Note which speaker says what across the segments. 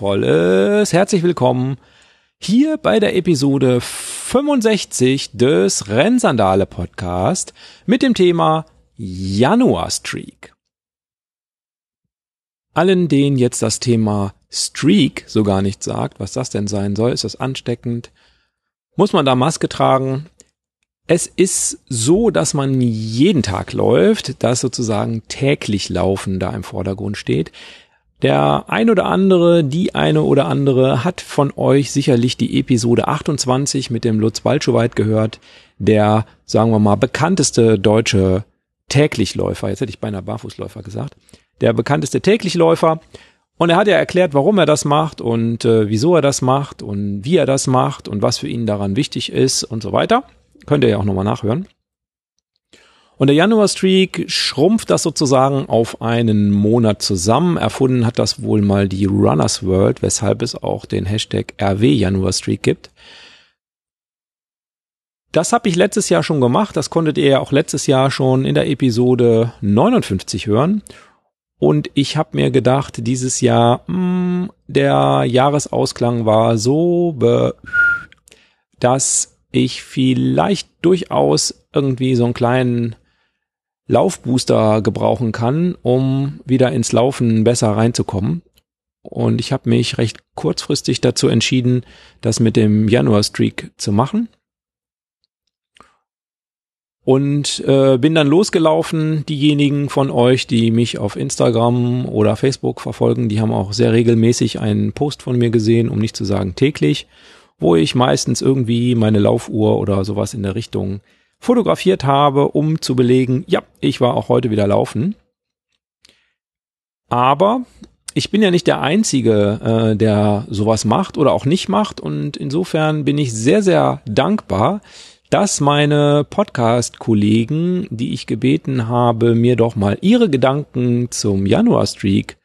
Speaker 1: wundervolles herzlich willkommen hier bei der Episode 65 des Rennsandale Podcast mit dem Thema Januar Streak. Allen, denen jetzt das Thema Streak so gar nicht sagt, was das denn sein soll, ist das ansteckend? Muss man da Maske tragen? Es ist so, dass man jeden Tag läuft, dass sozusagen täglich Laufen da im Vordergrund steht. Der ein oder andere, die eine oder andere hat von euch sicherlich die Episode 28 mit dem Lutz Balschowait gehört, der, sagen wir mal, bekannteste deutsche Täglichläufer, jetzt hätte ich beinahe Barfußläufer gesagt, der bekannteste Täglichläufer. Und er hat ja erklärt, warum er das macht und äh, wieso er das macht und wie er das macht und was für ihn daran wichtig ist und so weiter. Könnt ihr ja auch nochmal nachhören. Und der Januar-Streak schrumpft das sozusagen auf einen Monat zusammen. Erfunden hat das wohl mal die Runners World, weshalb es auch den Hashtag RW Januar-Streak gibt. Das habe ich letztes Jahr schon gemacht. Das konntet ihr ja auch letztes Jahr schon in der Episode 59 hören. Und ich habe mir gedacht, dieses Jahr, mh, hm, der Jahresausklang war so, dass ich vielleicht durchaus irgendwie so einen kleinen Laufbooster gebrauchen kann, um wieder ins Laufen besser reinzukommen. Und ich habe mich recht kurzfristig dazu entschieden, das mit dem Januar-Streak zu machen. Und äh, bin dann losgelaufen. Diejenigen von euch, die mich auf Instagram oder Facebook verfolgen, die haben auch sehr regelmäßig einen Post von mir gesehen, um nicht zu sagen täglich, wo ich meistens irgendwie meine Laufuhr oder sowas in der Richtung fotografiert habe, um zu belegen, ja, ich war auch heute wieder laufen. Aber ich bin ja nicht der Einzige, äh, der sowas macht oder auch nicht macht. Und insofern bin ich sehr, sehr dankbar, dass meine Podcast-Kollegen, die ich gebeten habe, mir doch mal ihre Gedanken zum Januar-Streak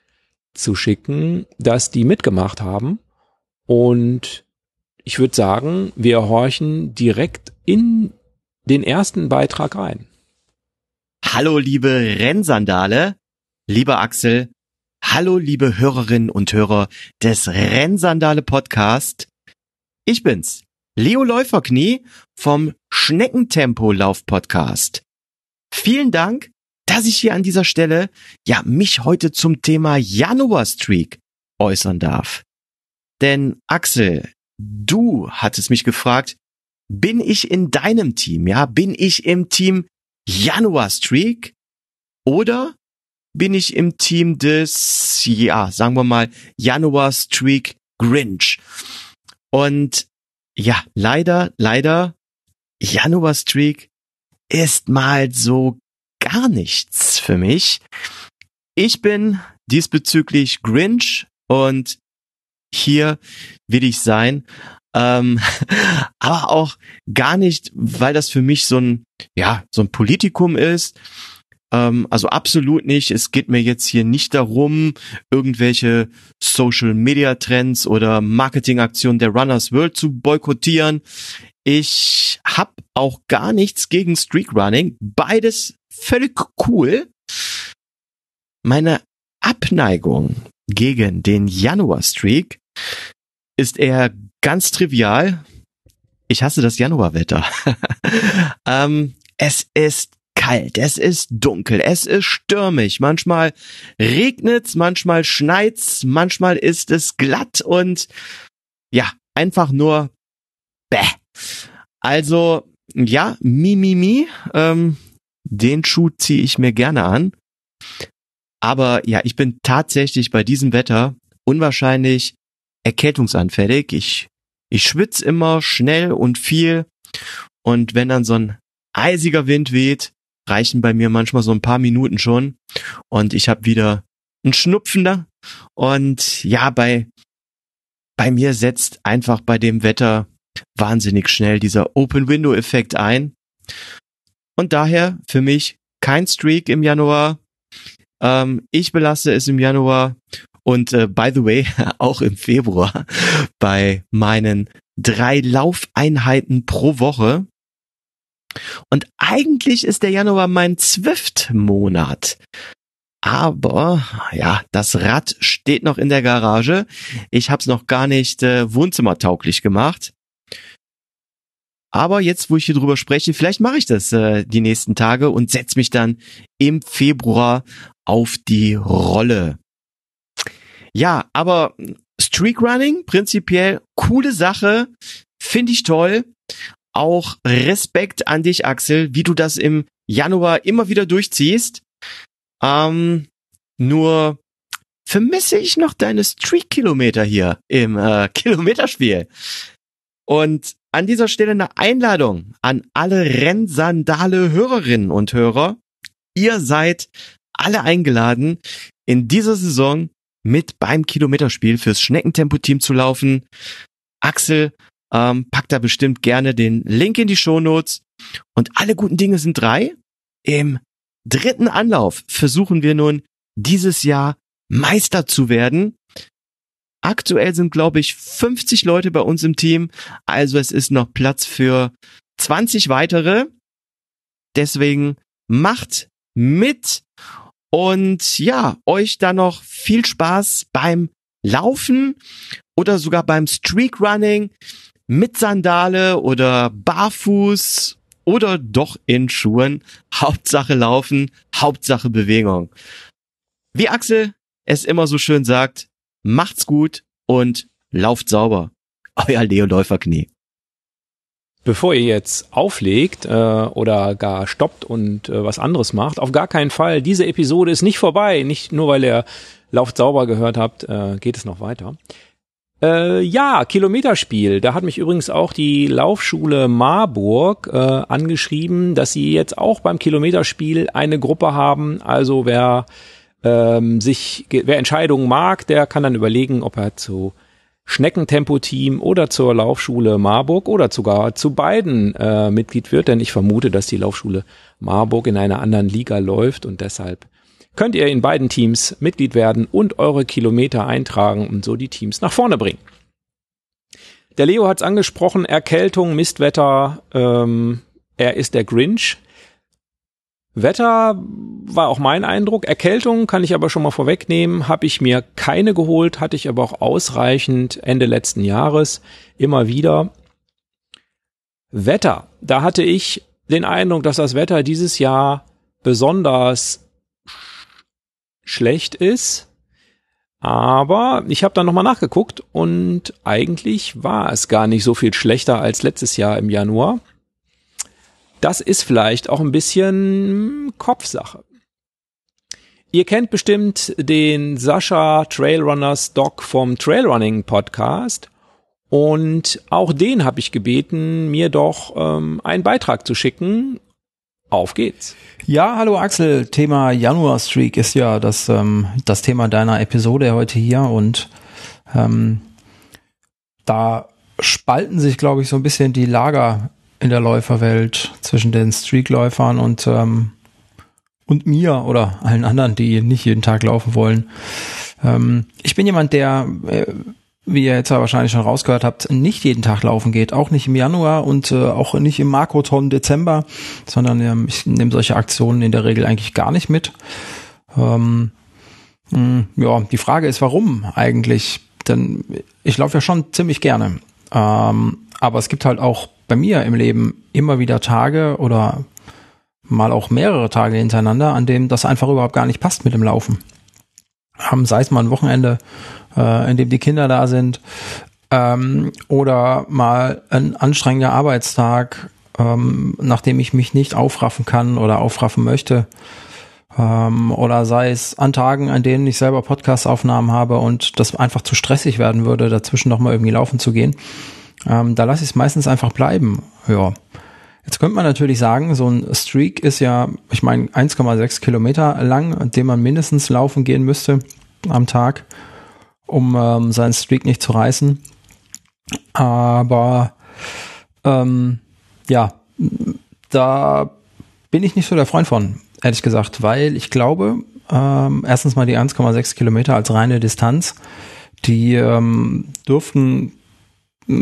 Speaker 1: zu schicken, dass die mitgemacht haben. Und ich würde sagen, wir horchen direkt in den ersten Beitrag rein.
Speaker 2: Hallo liebe Rennsandale, lieber Axel, hallo liebe Hörerinnen und Hörer des Rennsandale Podcast. Ich bin's, Leo Läuferknie vom Schneckentempo Lauf Podcast. Vielen Dank, dass ich hier an dieser Stelle ja mich heute zum Thema Januar Streak äußern darf. Denn Axel, du hattest mich gefragt, bin ich in deinem Team? Ja, bin ich im Team Januar Streak oder bin ich im Team des, ja, sagen wir mal, Januar Streak Grinch? Und ja, leider, leider, Januar Streak ist mal so gar nichts für mich. Ich bin diesbezüglich Grinch und hier will ich sein. Ähm, aber auch gar nicht, weil das für mich so ein, ja, so ein Politikum ist. Ähm, also absolut nicht. Es geht mir jetzt hier nicht darum, irgendwelche Social Media Trends oder Marketingaktionen der Runners World zu boykottieren. Ich hab auch gar nichts gegen Streak Running. Beides völlig cool. Meine Abneigung gegen den Januar Streak ist eher ganz trivial. Ich hasse das Januarwetter. ähm, es ist kalt, es ist dunkel, es ist stürmig, manchmal regnet's, manchmal schneit's, manchmal ist es glatt und ja, einfach nur bäh. Also, ja, mi, mi, mi, ähm, den Schuh ziehe ich mir gerne an. Aber ja, ich bin tatsächlich bei diesem Wetter unwahrscheinlich erkältungsanfällig. Ich, ich schwitze immer schnell und viel. Und wenn dann so ein eisiger Wind weht, reichen bei mir manchmal so ein paar Minuten schon. Und ich habe wieder einen Schnupfen da. Und ja, bei, bei mir setzt einfach bei dem Wetter wahnsinnig schnell dieser Open Window Effekt ein. Und daher für mich kein Streak im Januar. Ähm, ich belasse es im Januar und äh, by the way, auch im Februar bei meinen drei Laufeinheiten pro Woche. Und eigentlich ist der Januar mein Zwift-Monat. Aber ja, das Rad steht noch in der Garage. Ich habe es noch gar nicht äh, wohnzimmertauglich gemacht. Aber jetzt, wo ich hier drüber spreche, vielleicht mache ich das äh, die nächsten Tage und setze mich dann im Februar auf die Rolle. Ja, aber Streakrunning, prinzipiell coole Sache, finde ich toll. Auch Respekt an dich, Axel, wie du das im Januar immer wieder durchziehst. Ähm, nur vermisse ich noch deine Streak-Kilometer hier im äh, Kilometerspiel. Und an dieser Stelle eine Einladung an alle Rennsandale-Hörerinnen und Hörer. Ihr seid alle eingeladen, in dieser Saison mit beim Kilometerspiel fürs Schneckentempo-Team zu laufen. Axel ähm, packt da bestimmt gerne den Link in die Shownotes. Und alle guten Dinge sind drei. Im dritten Anlauf versuchen wir nun dieses Jahr Meister zu werden. Aktuell sind, glaube ich, 50 Leute bei uns im Team. Also es ist noch Platz für 20 weitere. Deswegen macht mit und ja, euch dann noch viel Spaß beim Laufen oder sogar beim Streakrunning mit Sandale oder barfuß oder doch in Schuhen. Hauptsache laufen, Hauptsache Bewegung. Wie Axel es immer so schön sagt, macht's gut und lauft sauber. Euer Leo Läuferknie.
Speaker 1: Bevor ihr jetzt auflegt äh, oder gar stoppt und äh, was anderes macht, auf gar keinen Fall. Diese Episode ist nicht vorbei. Nicht nur, weil ihr Lauft sauber gehört habt, äh, geht es noch weiter. Äh, ja, Kilometerspiel. Da hat mich übrigens auch die Laufschule Marburg äh, angeschrieben, dass sie jetzt auch beim Kilometerspiel eine Gruppe haben. Also wer ähm, sich, wer Entscheidungen mag, der kann dann überlegen, ob er zu Schneckentempo-Team oder zur Laufschule Marburg oder sogar zu beiden äh, Mitglied wird, denn ich vermute, dass die Laufschule Marburg in einer anderen Liga läuft und deshalb könnt ihr in beiden Teams Mitglied werden und eure Kilometer eintragen und so die Teams nach vorne bringen. Der Leo hat es angesprochen, Erkältung, Mistwetter, ähm, er ist der Grinch. Wetter war auch mein Eindruck. Erkältung kann ich aber schon mal vorwegnehmen. Habe ich mir keine geholt, hatte ich aber auch ausreichend Ende letzten Jahres immer wieder. Wetter. Da hatte ich den Eindruck, dass das Wetter dieses Jahr besonders schlecht ist. Aber ich habe dann nochmal nachgeguckt und eigentlich war es gar nicht so viel schlechter als letztes Jahr im Januar. Das ist vielleicht auch ein bisschen Kopfsache. Ihr kennt bestimmt den Sascha Trailrunners Doc vom Trailrunning Podcast. Und auch den habe ich gebeten, mir doch ähm, einen Beitrag zu schicken. Auf geht's.
Speaker 3: Ja, hallo Axel. Thema Januar Streak ist ja das, ähm, das Thema deiner Episode heute hier und ähm, da spalten sich, glaube ich, so ein bisschen die Lager in der Läuferwelt zwischen den Streakläufern und ähm, und mir oder allen anderen, die nicht jeden Tag laufen wollen. Ähm, ich bin jemand, der, äh, wie ihr jetzt wahrscheinlich schon rausgehört habt, nicht jeden Tag laufen geht, auch nicht im Januar und äh, auch nicht im Makroton Dezember, sondern ähm, ich nehme solche Aktionen in der Regel eigentlich gar nicht mit. Ähm, hm, ja, die Frage ist, warum eigentlich? Denn ich laufe ja schon ziemlich gerne. Ähm, aber es gibt halt auch bei mir im Leben immer wieder Tage oder mal auch mehrere Tage hintereinander, an dem das einfach überhaupt gar nicht passt mit dem Laufen. Haben sei es mal ein Wochenende, äh, in dem die Kinder da sind, ähm, oder mal ein anstrengender Arbeitstag, ähm, nachdem ich mich nicht aufraffen kann oder aufraffen möchte. Ähm, oder sei es an Tagen, an denen ich selber Podcast-Aufnahmen habe und das einfach zu stressig werden würde, dazwischen nochmal irgendwie laufen zu gehen. Ähm, da lasse ich es meistens einfach bleiben. Ja. Jetzt könnte man natürlich sagen, so ein Streak ist ja, ich meine, 1,6 Kilometer lang, den man mindestens laufen gehen müsste am Tag, um ähm, seinen Streak nicht zu reißen. Aber ähm, ja, da bin ich nicht so der Freund von, ehrlich gesagt, weil ich glaube, ähm, erstens mal die 1,6 Kilometer als reine Distanz, die ähm, dürften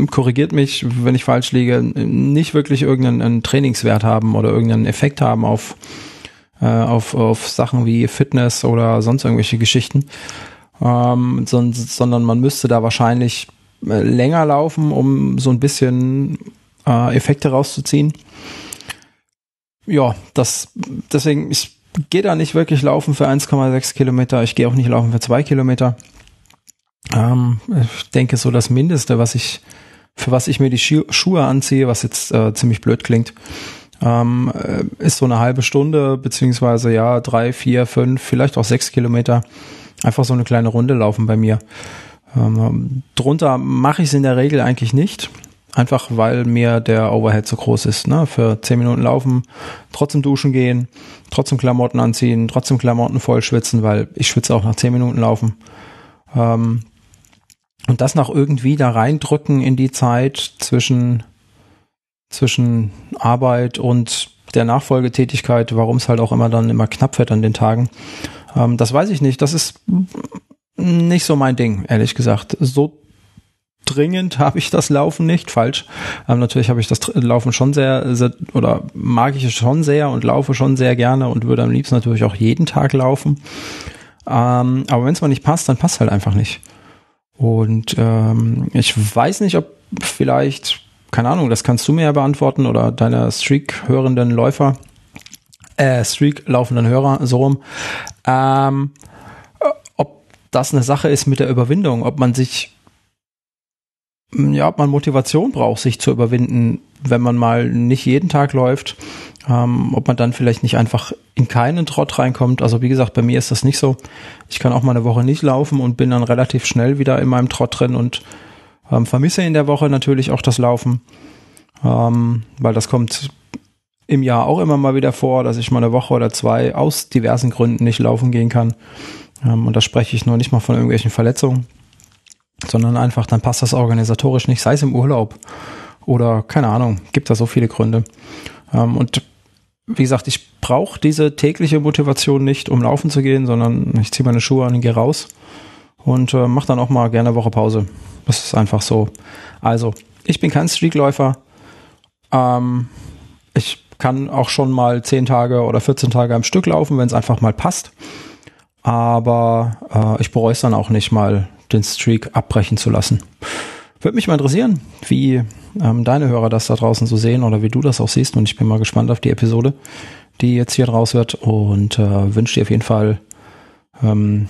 Speaker 3: korrigiert mich, wenn ich falsch liege, nicht wirklich irgendeinen Trainingswert haben oder irgendeinen Effekt haben auf äh, auf, auf Sachen wie Fitness oder sonst irgendwelche Geschichten, ähm, son sondern man müsste da wahrscheinlich äh, länger laufen, um so ein bisschen äh, Effekte rauszuziehen. Ja, das deswegen ich gehe da nicht wirklich laufen für 1,6 Kilometer. Ich gehe auch nicht laufen für zwei Kilometer. Ähm, ich denke so das Mindeste, was ich für was ich mir die Schu Schuhe anziehe, was jetzt äh, ziemlich blöd klingt, ähm, äh, ist so eine halbe Stunde beziehungsweise ja drei, vier, fünf, vielleicht auch sechs Kilometer. Einfach so eine kleine Runde laufen bei mir. Ähm, drunter mache ich es in der Regel eigentlich nicht. Einfach weil mir der Overhead zu groß ist. Ne? Für zehn Minuten laufen, trotzdem duschen gehen, trotzdem Klamotten anziehen, trotzdem Klamotten voll schwitzen, weil ich schwitze auch nach zehn Minuten laufen. Ähm, und das noch irgendwie da reindrücken in die Zeit zwischen, zwischen Arbeit und der Nachfolgetätigkeit, warum es halt auch immer dann immer knapp wird an den Tagen. Ähm, das weiß ich nicht. Das ist nicht so mein Ding, ehrlich gesagt. So dringend habe ich das Laufen nicht, falsch. Ähm, natürlich habe ich das Laufen schon sehr, sehr, oder mag ich es schon sehr und laufe schon sehr gerne und würde am liebsten natürlich auch jeden Tag laufen. Ähm, aber wenn es mal nicht passt, dann passt halt einfach nicht. Und ähm, ich weiß nicht, ob vielleicht, keine Ahnung, das kannst du mir ja beantworten oder deine Streak-hörenden Läufer, äh, Streak-laufenden Hörer, so rum, ähm, ob das eine Sache ist mit der Überwindung, ob man sich ja, ob man Motivation braucht, sich zu überwinden, wenn man mal nicht jeden Tag läuft, ähm, ob man dann vielleicht nicht einfach in keinen Trott reinkommt. Also wie gesagt, bei mir ist das nicht so. Ich kann auch mal eine Woche nicht laufen und bin dann relativ schnell wieder in meinem Trott drin und ähm, vermisse in der Woche natürlich auch das Laufen, ähm, weil das kommt im Jahr auch immer mal wieder vor, dass ich mal eine Woche oder zwei aus diversen Gründen nicht laufen gehen kann. Ähm, und da spreche ich nur nicht mal von irgendwelchen Verletzungen sondern einfach, dann passt das organisatorisch nicht, sei es im Urlaub oder keine Ahnung, gibt da so viele Gründe. Ähm, und wie gesagt, ich brauche diese tägliche Motivation nicht, um laufen zu gehen, sondern ich ziehe meine Schuhe an und gehe raus und äh, mache dann auch mal gerne eine Woche Pause. Das ist einfach so. Also, ich bin kein Streakläufer. Ähm, ich kann auch schon mal 10 Tage oder 14 Tage am Stück laufen, wenn es einfach mal passt. Aber äh, ich bereue es dann auch nicht mal den Streak abbrechen zu lassen. Würde mich mal interessieren, wie ähm, deine Hörer das da draußen so sehen oder wie du das auch siehst. Und ich bin mal gespannt auf die Episode, die jetzt hier draus wird und äh, wünsche dir auf jeden Fall ähm,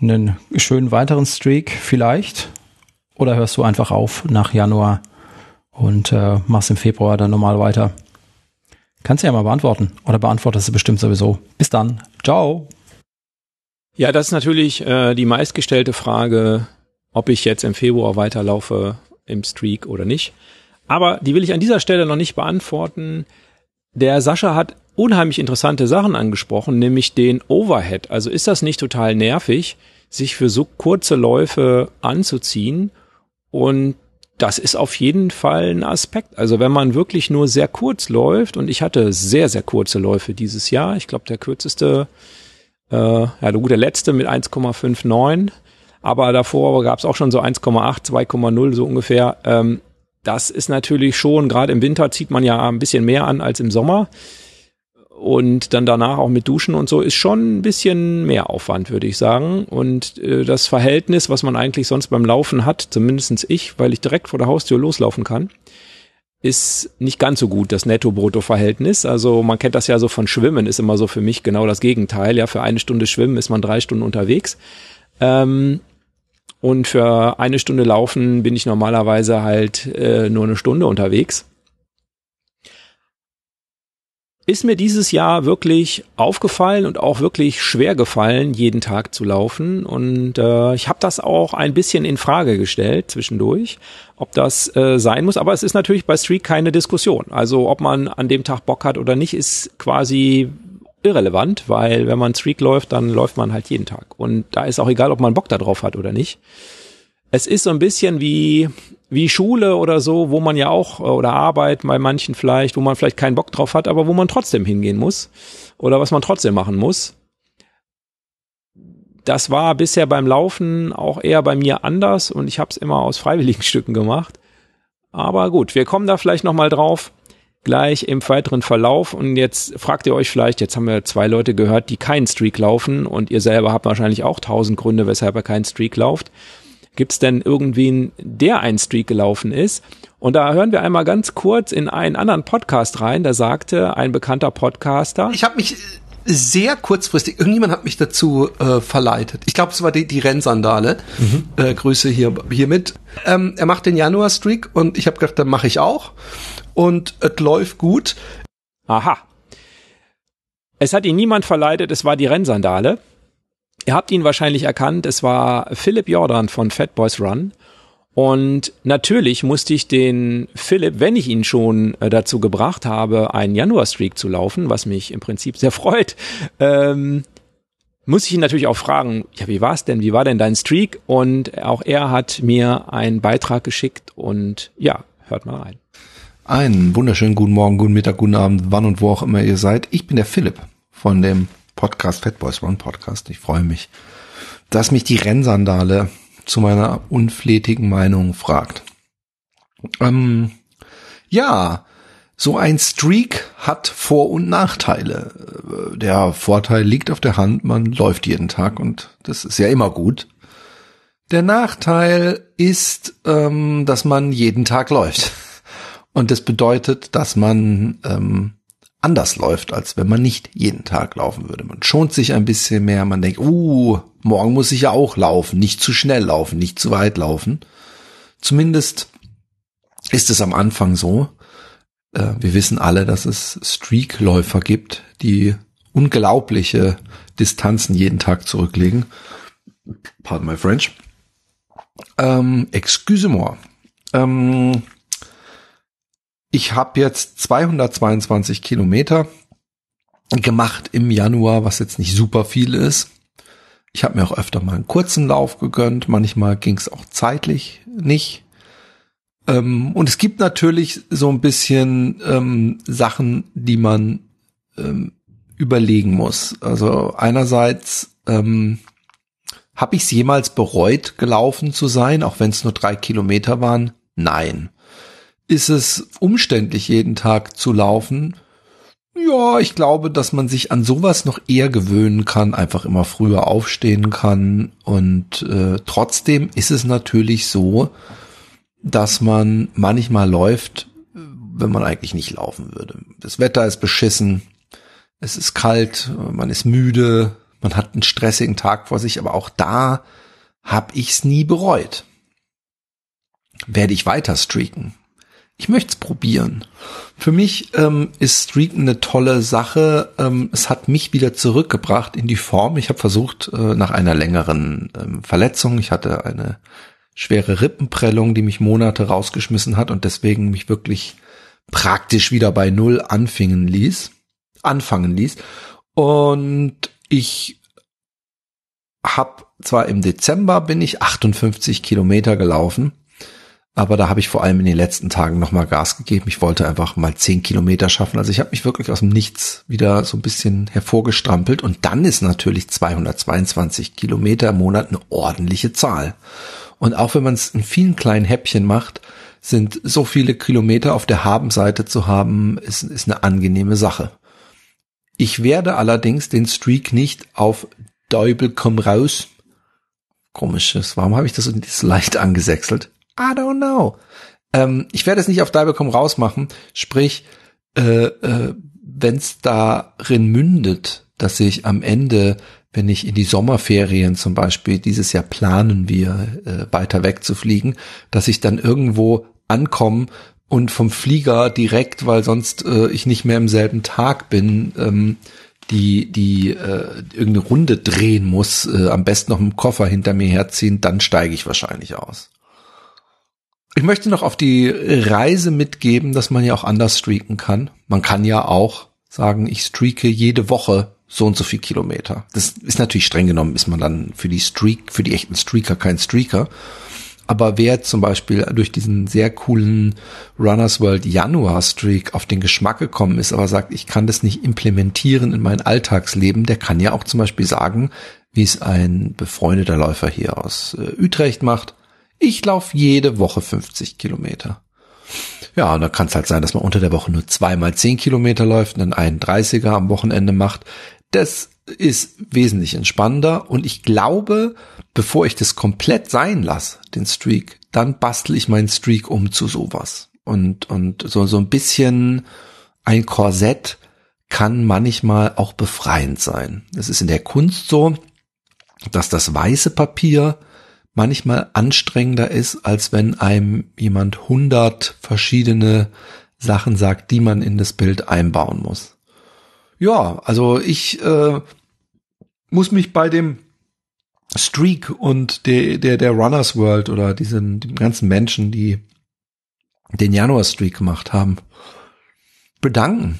Speaker 3: einen schönen weiteren Streak vielleicht. Oder hörst du einfach auf nach Januar und äh, machst im Februar dann normal weiter? Kannst du ja mal beantworten. Oder beantwortest du bestimmt sowieso. Bis dann. Ciao.
Speaker 1: Ja, das ist natürlich äh, die meistgestellte Frage, ob ich jetzt im Februar weiterlaufe im Streak oder nicht. Aber die will ich an dieser Stelle noch nicht beantworten. Der Sascha hat unheimlich interessante Sachen angesprochen, nämlich den Overhead. Also ist das nicht total nervig, sich für so kurze Läufe anzuziehen? Und das ist auf jeden Fall ein Aspekt. Also wenn man wirklich nur sehr kurz läuft, und ich hatte sehr, sehr kurze Läufe dieses Jahr, ich glaube der kürzeste äh, ja, gut, der letzte mit 1,59, aber davor gab es auch schon so 1,8, 2,0 so ungefähr. Ähm, das ist natürlich schon, gerade im Winter zieht man ja ein bisschen mehr an als im Sommer. Und dann danach auch mit Duschen und so ist schon ein bisschen mehr Aufwand, würde ich sagen. Und äh, das Verhältnis, was man eigentlich sonst beim Laufen hat, zumindestens ich, weil ich direkt vor der Haustür loslaufen kann, ist nicht ganz so gut, das Netto-Brutto-Verhältnis. Also man kennt das ja so von Schwimmen, ist immer so für mich genau das Gegenteil. Ja, für eine Stunde Schwimmen ist man drei Stunden unterwegs. Ähm, und für eine Stunde Laufen bin ich normalerweise halt äh, nur eine Stunde unterwegs ist mir dieses Jahr wirklich aufgefallen und auch wirklich schwer gefallen, jeden Tag zu laufen. Und äh, ich habe das auch ein bisschen in Frage gestellt zwischendurch, ob das äh, sein muss. Aber es ist natürlich bei Streak keine Diskussion. Also ob man an dem Tag Bock hat oder nicht, ist quasi irrelevant, weil wenn man Streak läuft, dann läuft man halt jeden Tag. Und da ist auch egal, ob man Bock da drauf hat oder nicht. Es ist so ein bisschen wie wie Schule oder so, wo man ja auch, äh, oder Arbeit bei manchen vielleicht, wo man vielleicht keinen Bock drauf hat, aber wo man trotzdem hingehen muss oder was man trotzdem machen muss. Das war bisher beim Laufen auch eher bei mir anders und ich habe es immer aus freiwilligen Stücken gemacht. Aber gut, wir kommen da vielleicht nochmal drauf. gleich im weiteren Verlauf. Und jetzt fragt ihr euch vielleicht, jetzt haben wir zwei Leute gehört, die keinen Streak laufen und ihr selber habt wahrscheinlich auch tausend Gründe, weshalb ihr keinen Streak lauft. Gibt es denn irgendwen, der einen Streak gelaufen ist? Und da hören wir einmal ganz kurz in einen anderen Podcast rein. Da sagte ein bekannter Podcaster.
Speaker 4: Ich habe mich sehr kurzfristig, irgendjemand hat mich dazu äh, verleitet. Ich glaube, es war die, die Rennsandale. Mhm. Äh, Grüße hier hiermit. Ähm, er macht den Januar-Streak und ich habe gedacht, dann mache ich auch. Und es läuft gut.
Speaker 1: Aha. Es hat ihn niemand verleitet, es war die Rennsandale. Ihr habt ihn wahrscheinlich erkannt, es war Philipp Jordan von Fat Boys Run. Und natürlich musste ich den Philipp, wenn ich ihn schon äh, dazu gebracht habe, einen Januar-Streak zu laufen, was mich im Prinzip sehr freut, ähm, muss ich ihn natürlich auch fragen, ja, wie war es denn? Wie war denn dein Streak? Und auch er hat mir einen Beitrag geschickt und ja, hört mal rein.
Speaker 5: Einen wunderschönen guten Morgen, guten Mittag, guten Abend, wann und wo auch immer ihr seid. Ich bin der Philipp von dem Podcast Fat Boys Run Podcast. Ich freue mich, dass mich die Rennsandale zu meiner unflätigen Meinung fragt. Ähm, ja, so ein Streak hat Vor- und Nachteile. Der Vorteil liegt auf der Hand, man läuft jeden Tag und das ist ja immer gut. Der Nachteil ist, ähm, dass man jeden Tag läuft. Und das bedeutet, dass man ähm, anders läuft, als wenn man nicht jeden Tag laufen würde. Man schont sich ein bisschen mehr, man denkt, uh, morgen muss ich ja auch laufen, nicht zu schnell laufen, nicht zu weit laufen. Zumindest ist es am Anfang so. Äh, wir wissen alle, dass es Streakläufer gibt, die unglaubliche Distanzen jeden Tag zurücklegen. Pardon my French. Ähm, excuse-moi. Ähm, ich habe jetzt 222 Kilometer gemacht im Januar, was jetzt nicht super viel ist. Ich habe mir auch öfter mal einen kurzen Lauf gegönnt. Manchmal ging es auch zeitlich nicht. Ähm, und es gibt natürlich so ein bisschen ähm, Sachen, die man ähm, überlegen muss. Also einerseits ähm, habe ich es jemals bereut, gelaufen zu sein, auch wenn es nur drei Kilometer waren? Nein. Ist es umständlich, jeden Tag zu laufen? Ja, ich glaube, dass man sich an sowas noch eher gewöhnen kann, einfach immer früher aufstehen kann. Und äh, trotzdem ist es natürlich so, dass man manchmal läuft, wenn man eigentlich nicht laufen würde. Das Wetter ist beschissen, es ist kalt, man ist müde, man hat einen stressigen Tag vor sich, aber auch da habe ich's nie bereut. Werde ich weiter streaken? Ich möchte es probieren. Für mich ähm, ist Streaken eine tolle Sache. Ähm, es hat mich wieder zurückgebracht in die Form. Ich habe versucht, äh, nach einer längeren ähm, Verletzung, ich hatte eine schwere Rippenprellung, die mich Monate rausgeschmissen hat und deswegen mich wirklich praktisch wieder bei Null anfingen ließ, anfangen ließ. Und ich habe zwar im Dezember bin ich 58 Kilometer gelaufen aber da habe ich vor allem in den letzten Tagen nochmal Gas gegeben. Ich wollte einfach mal zehn Kilometer schaffen. Also ich habe mich wirklich aus dem Nichts wieder so ein bisschen hervorgestrampelt. Und dann ist natürlich 222 Kilometer im Monat eine ordentliche Zahl. Und auch wenn man es in vielen kleinen Häppchen macht, sind so viele Kilometer auf der Habenseite zu haben, ist, ist eine angenehme Sache. Ich werde allerdings den Streak nicht auf Deubel komm raus. Komisches, warum habe ich das so leicht angesächselt? I don't know. Ähm, ich werde es nicht auf Dive.com rausmachen, sprich, äh, äh, wenn es darin mündet, dass ich am Ende, wenn ich in die Sommerferien zum Beispiel, dieses Jahr planen wir, äh, weiter wegzufliegen, dass ich dann irgendwo ankomme und vom Flieger direkt, weil sonst äh, ich nicht mehr im selben Tag bin, ähm, die die äh, irgendeine Runde drehen muss, äh, am besten noch einen Koffer hinter mir herziehen, dann steige ich wahrscheinlich aus. Ich möchte noch auf die Reise mitgeben, dass man ja auch anders streaken kann. Man kann ja auch sagen, ich streake jede Woche so und so viel Kilometer. Das ist natürlich streng genommen, ist man dann für die Streak, für die echten Streaker kein Streaker. Aber wer zum Beispiel durch diesen sehr coolen Runners World Januar Streak auf den Geschmack gekommen ist, aber sagt, ich kann das nicht implementieren in mein Alltagsleben, der kann ja auch zum Beispiel sagen, wie es ein befreundeter Läufer hier aus äh, Utrecht macht. Ich laufe jede Woche 50 Kilometer. Ja, und da kann es halt sein, dass man unter der Woche nur zweimal zehn Kilometer läuft und dann einen 30er am Wochenende macht. Das ist wesentlich entspannender und ich glaube, bevor ich das komplett sein lasse, den Streak, dann bastel ich meinen Streak um zu sowas. Und, und so, so ein bisschen ein Korsett kann manchmal auch befreiend sein. Es ist in der Kunst so, dass das weiße Papier manchmal anstrengender ist, als wenn einem jemand hundert verschiedene Sachen sagt, die man in das Bild einbauen muss. Ja, also ich äh, muss mich bei dem Streak und der, der, der Runners World oder diesen, die ganzen Menschen, die den Januar Streak gemacht haben, bedanken,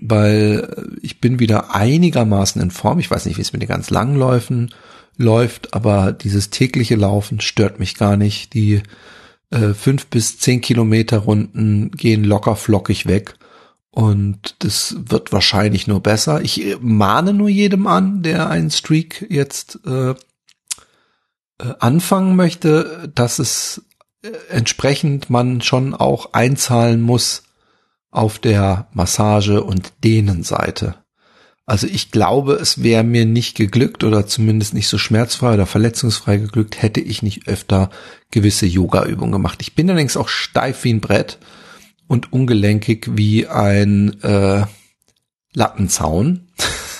Speaker 5: weil ich bin wieder einigermaßen in Form. Ich weiß nicht, wie es mit den ganz langen Läufen läuft, aber dieses tägliche Laufen stört mich gar nicht. Die äh, fünf bis zehn Kilometer Runden gehen locker flockig weg. Und das wird wahrscheinlich nur besser. Ich mahne nur jedem an, der einen Streak jetzt äh, äh, anfangen möchte, dass es äh, entsprechend man schon auch einzahlen muss auf der Massage- und Dehnenseite. Also ich glaube, es wäre mir nicht geglückt oder zumindest nicht so schmerzfrei oder verletzungsfrei geglückt, hätte ich nicht öfter gewisse Yoga-Übungen gemacht. Ich bin allerdings auch steif wie ein Brett und ungelenkig wie ein äh, Lattenzaun.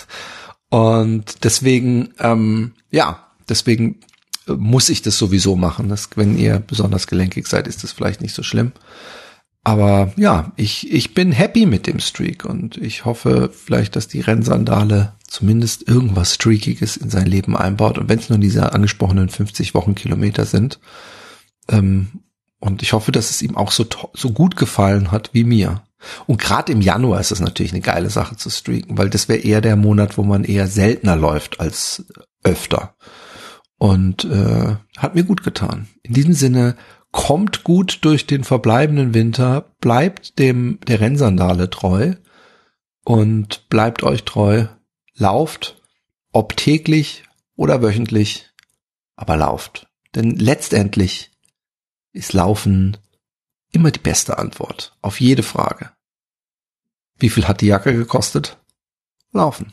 Speaker 5: und deswegen, ähm, ja, deswegen muss ich das sowieso machen. Das, wenn ihr besonders gelenkig seid, ist das vielleicht nicht so schlimm. Aber ja, ich, ich bin happy mit dem Streak und ich hoffe vielleicht, dass die Rennsandale zumindest irgendwas Streakiges in sein Leben einbaut. Und wenn es nur diese angesprochenen 50 Wochenkilometer sind. Ähm, und ich hoffe, dass es ihm auch so, so gut gefallen hat wie mir. Und gerade im Januar ist es natürlich eine geile Sache zu streaken, weil das wäre eher der Monat, wo man eher seltener läuft als öfter. Und äh, hat mir gut getan. In diesem Sinne, kommt gut durch den verbleibenden Winter, bleibt dem der Rennsandale treu und bleibt euch treu, lauft, ob täglich oder wöchentlich, aber lauft. Denn letztendlich ist Laufen immer die beste Antwort auf jede Frage. Wie viel hat die Jacke gekostet? Laufen.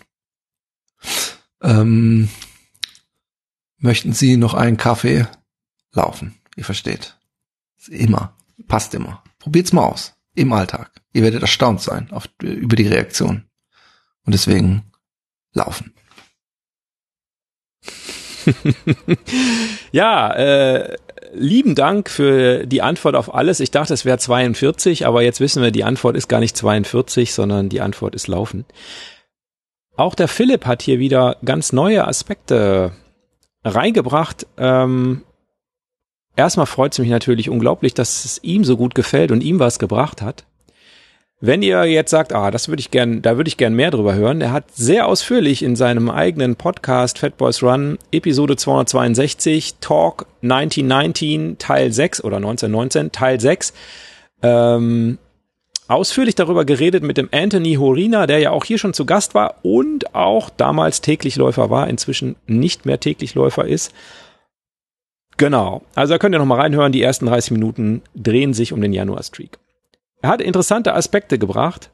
Speaker 5: Ähm, möchten Sie noch einen Kaffee? Laufen. Ihr versteht. Immer. Passt immer. Probiert's mal aus. Im Alltag. Ihr werdet erstaunt sein auf, über die Reaktion. Und deswegen laufen.
Speaker 1: ja, äh, lieben Dank für die Antwort auf alles. Ich dachte, es wäre 42, aber jetzt wissen wir, die Antwort ist gar nicht 42, sondern die Antwort ist Laufen. Auch der Philipp hat hier wieder ganz neue Aspekte reingebracht. Ähm, erstmal freut es mich natürlich unglaublich, dass es ihm so gut gefällt und ihm was gebracht hat. Wenn ihr jetzt sagt, ah, das würde ich gern, da würde ich gern mehr drüber hören, er hat sehr ausführlich in seinem eigenen Podcast Fat Boys Run Episode 262 Talk 1919 Teil 6 oder 1919 Teil 6 ähm, ausführlich darüber geredet mit dem Anthony Horina, der ja auch hier schon zu Gast war und auch damals Täglichläufer war, inzwischen nicht mehr Täglichläufer ist. Genau. Also da könnt ihr noch mal reinhören. Die ersten 30 Minuten drehen sich um den Januar-Streak. Er hat interessante Aspekte gebracht,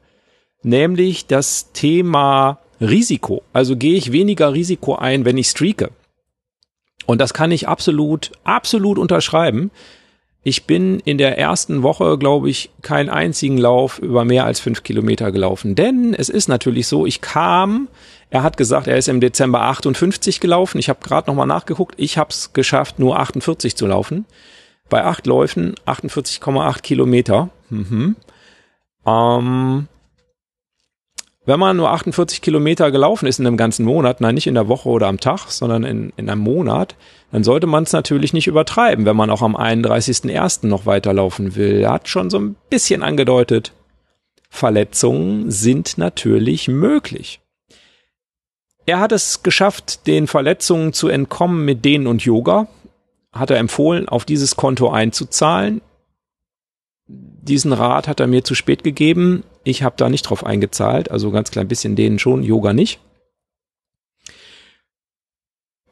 Speaker 1: nämlich das Thema Risiko. Also gehe ich weniger Risiko ein, wenn ich streake. Und das kann ich absolut, absolut unterschreiben. Ich bin in der ersten Woche, glaube ich, keinen einzigen Lauf über mehr als fünf Kilometer gelaufen. Denn es ist natürlich so, ich kam, er hat gesagt, er ist im Dezember 58 gelaufen. Ich habe gerade nochmal nachgeguckt. Ich habe es geschafft, nur 48 zu laufen. Bei acht Läufen 48,8 Kilometer. Mhm. Ähm, wenn man nur 48 Kilometer gelaufen ist in einem ganzen Monat, nein, nicht in der Woche oder am Tag, sondern in, in einem Monat, dann sollte man es natürlich nicht übertreiben, wenn man auch am 31.01. noch weiterlaufen will. Er hat schon so ein bisschen angedeutet, Verletzungen sind natürlich möglich. Er hat es geschafft, den Verletzungen zu entkommen mit Dehnen und Yoga. Hat er empfohlen, auf dieses Konto einzuzahlen. Diesen Rat hat er mir zu spät gegeben. Ich habe da nicht drauf eingezahlt, also ganz klein bisschen denen schon, Yoga nicht.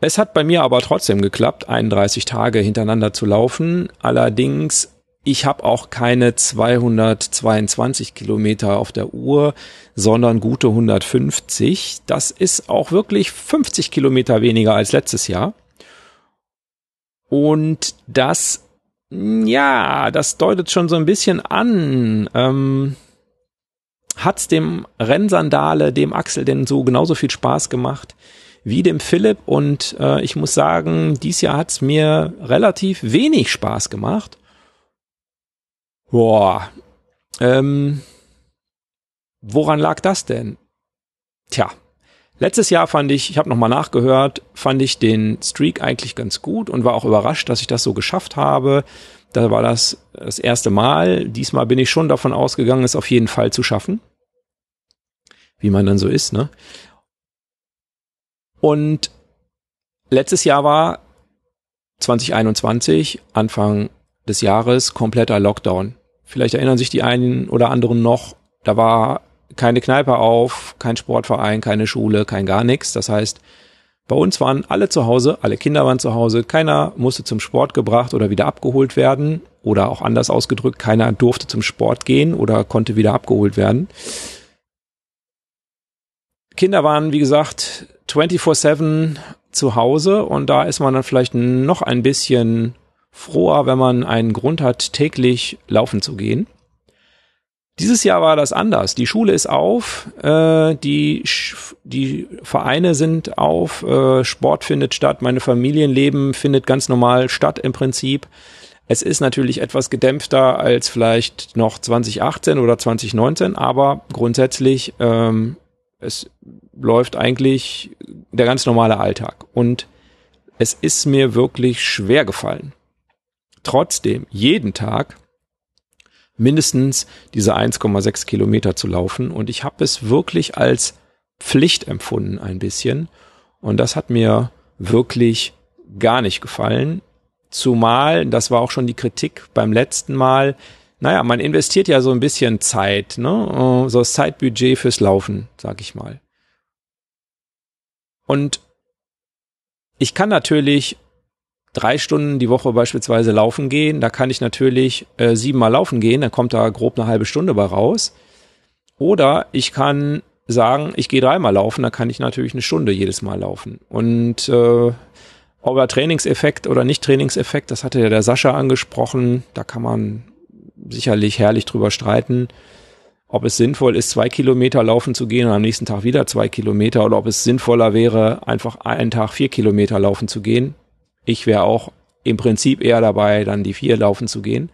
Speaker 1: Es hat bei mir aber trotzdem geklappt, 31 Tage hintereinander zu laufen. Allerdings ich habe auch keine 222 Kilometer auf der Uhr, sondern gute 150. Das ist auch wirklich 50 Kilometer weniger als letztes Jahr. Und das, ja, das deutet schon so ein bisschen an. Ähm, hat's dem Rennsandale, dem Axel denn so genauso viel Spaß gemacht wie dem Philipp? Und äh, ich muss sagen, dies Jahr hat's mir relativ wenig Spaß gemacht. Boah. Ähm, woran lag das denn? Tja, letztes Jahr fand ich, ich habe nochmal nachgehört, fand ich den Streak eigentlich ganz gut und war auch überrascht, dass ich das so geschafft habe. Da war das das erste Mal. Diesmal bin ich schon davon ausgegangen, es auf jeden Fall zu schaffen. Wie man dann so ist, ne? Und letztes Jahr war 2021, Anfang des Jahres kompletter Lockdown. Vielleicht erinnern sich die einen oder anderen noch, da war keine Kneipe auf, kein Sportverein, keine Schule, kein gar nichts. Das heißt, bei uns waren alle zu Hause, alle Kinder waren zu Hause, keiner musste zum Sport gebracht oder wieder abgeholt werden oder auch anders ausgedrückt, keiner durfte zum Sport gehen oder konnte wieder abgeholt werden. Kinder waren, wie gesagt, 24-7 zu Hause und da ist man dann vielleicht noch ein bisschen froher, wenn man einen Grund hat, täglich laufen zu gehen. Dieses Jahr war das anders. Die Schule ist auf, äh, die, die Vereine sind auf, äh, Sport findet statt, meine Familienleben findet ganz normal statt im Prinzip. Es ist natürlich etwas gedämpfter als vielleicht noch 2018 oder 2019, aber grundsätzlich ähm, es läuft eigentlich der ganz normale Alltag. Und es ist mir wirklich schwer gefallen trotzdem jeden Tag mindestens diese 1,6 Kilometer zu laufen. Und ich habe es wirklich als Pflicht empfunden ein bisschen. Und das hat mir wirklich gar nicht gefallen. Zumal, das war auch schon die Kritik beim letzten Mal, naja, man investiert ja so ein bisschen Zeit, ne? So das Zeitbudget fürs Laufen, sag ich mal. Und ich kann natürlich drei Stunden die Woche beispielsweise laufen gehen, da kann ich natürlich äh, siebenmal laufen gehen, dann kommt da grob eine halbe Stunde bei raus. Oder ich kann sagen, ich gehe dreimal laufen, dann kann ich natürlich eine Stunde jedes Mal laufen. Und äh, ob er Trainingseffekt oder nicht Trainingseffekt, das hatte ja der Sascha angesprochen, da kann man sicherlich herrlich drüber streiten, ob es sinnvoll ist, zwei Kilometer laufen zu gehen und am nächsten Tag wieder zwei Kilometer oder ob es sinnvoller wäre, einfach einen Tag vier Kilometer laufen zu gehen. Ich wäre auch im Prinzip eher dabei, dann die vier laufen zu gehen.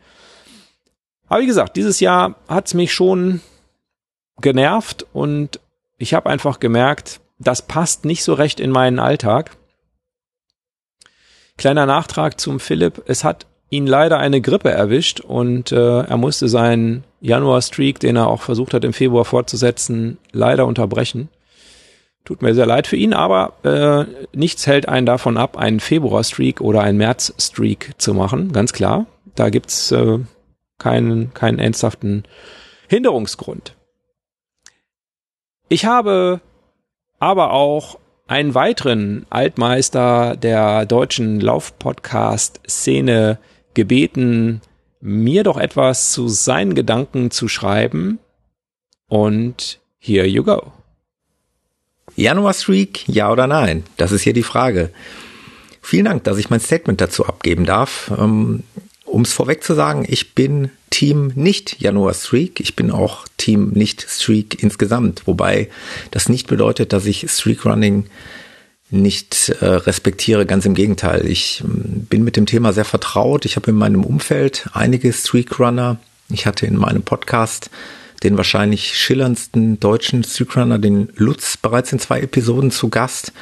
Speaker 1: Aber wie gesagt, dieses Jahr hat's mich schon genervt und ich habe einfach gemerkt, das passt nicht so recht in meinen Alltag. Kleiner Nachtrag zum Philipp. Es hat ihn leider eine Grippe erwischt und äh, er musste seinen Januar-Streak, den er auch versucht hat im Februar fortzusetzen, leider unterbrechen. Tut mir sehr leid für ihn, aber äh, nichts hält einen davon ab, einen Februar-Streak oder einen März-Streak zu machen, ganz klar. Da gibt's äh, keinen, keinen ernsthaften Hinderungsgrund. Ich habe aber auch einen weiteren Altmeister der deutschen Laufpodcast-Szene gebeten, mir doch etwas zu seinen Gedanken zu schreiben. Und here you go.
Speaker 6: Januar Streak, ja oder nein? Das ist hier die Frage. Vielen Dank, dass ich mein Statement dazu abgeben darf. Ähm, um es vorweg zu sagen, ich bin Team nicht Januar Streak. Ich bin auch Team nicht Streak insgesamt. Wobei das nicht bedeutet, dass ich Streak Running nicht äh, respektiere. Ganz im Gegenteil. Ich ähm, bin mit dem Thema sehr vertraut. Ich habe in meinem Umfeld einige Streak Runner. Ich hatte in meinem Podcast den wahrscheinlich schillerndsten deutschen Streetrunner, den Lutz, bereits in zwei Episoden zu Gast.